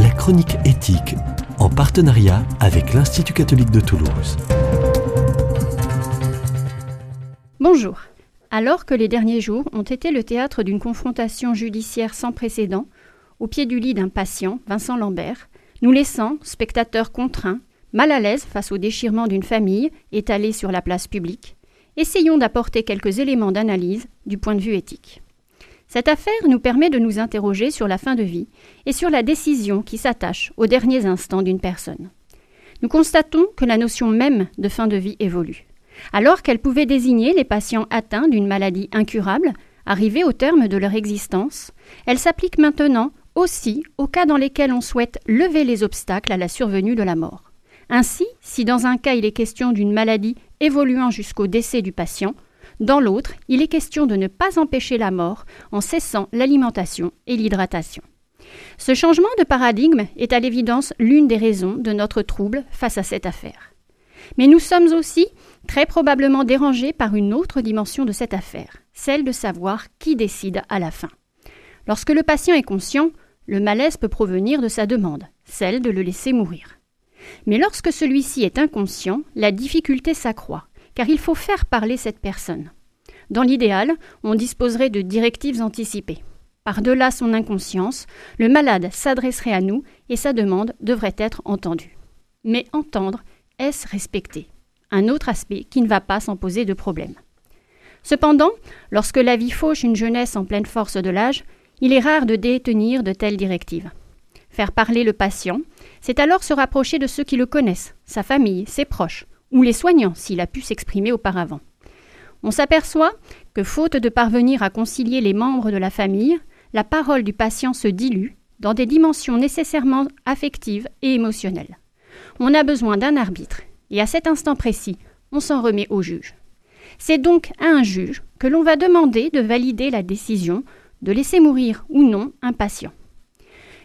la chronique éthique, en partenariat avec l'Institut catholique de Toulouse. Bonjour. Alors que les derniers jours ont été le théâtre d'une confrontation judiciaire sans précédent, au pied du lit d'un patient, Vincent Lambert, nous laissant, spectateurs contraints, mal à l'aise face au déchirement d'une famille étalée sur la place publique, essayons d'apporter quelques éléments d'analyse du point de vue éthique. Cette affaire nous permet de nous interroger sur la fin de vie et sur la décision qui s'attache aux derniers instants d'une personne. Nous constatons que la notion même de fin de vie évolue. Alors qu'elle pouvait désigner les patients atteints d'une maladie incurable, arrivés au terme de leur existence, elle s'applique maintenant aussi aux cas dans lesquels on souhaite lever les obstacles à la survenue de la mort. Ainsi, si dans un cas il est question d'une maladie évoluant jusqu'au décès du patient, dans l'autre, il est question de ne pas empêcher la mort en cessant l'alimentation et l'hydratation. Ce changement de paradigme est à l'évidence l'une des raisons de notre trouble face à cette affaire. Mais nous sommes aussi très probablement dérangés par une autre dimension de cette affaire, celle de savoir qui décide à la fin. Lorsque le patient est conscient, le malaise peut provenir de sa demande, celle de le laisser mourir. Mais lorsque celui-ci est inconscient, la difficulté s'accroît car il faut faire parler cette personne. Dans l'idéal, on disposerait de directives anticipées. Par-delà son inconscience, le malade s'adresserait à nous et sa demande devrait être entendue. Mais entendre, est-ce respecter? Un autre aspect qui ne va pas s'en poser de problème. Cependant, lorsque la vie fauche une jeunesse en pleine force de l'âge, il est rare de détenir de telles directives. Faire parler le patient, c'est alors se rapprocher de ceux qui le connaissent, sa famille, ses proches, ou les soignants s'il a pu s'exprimer auparavant. On s'aperçoit que, faute de parvenir à concilier les membres de la famille, la parole du patient se dilue dans des dimensions nécessairement affectives et émotionnelles. On a besoin d'un arbitre, et à cet instant précis, on s'en remet au juge. C'est donc à un juge que l'on va demander de valider la décision de laisser mourir ou non un patient.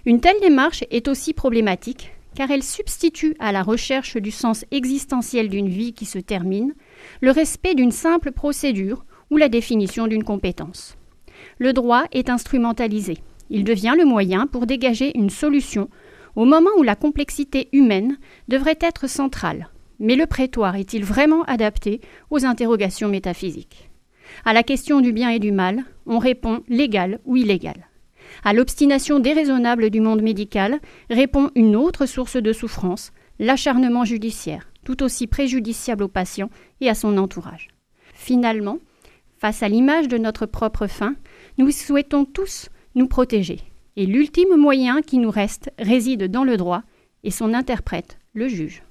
Une telle démarche est aussi problématique car elle substitue à la recherche du sens existentiel d'une vie qui se termine le respect d'une simple procédure ou la définition d'une compétence. Le droit est instrumentalisé. Il devient le moyen pour dégager une solution au moment où la complexité humaine devrait être centrale. Mais le prétoire est-il vraiment adapté aux interrogations métaphysiques? À la question du bien et du mal, on répond légal ou illégal. À l'obstination déraisonnable du monde médical répond une autre source de souffrance, l'acharnement judiciaire, tout aussi préjudiciable au patient et à son entourage. Finalement, face à l'image de notre propre fin, nous souhaitons tous nous protéger, et l'ultime moyen qui nous reste réside dans le droit et son interprète, le juge.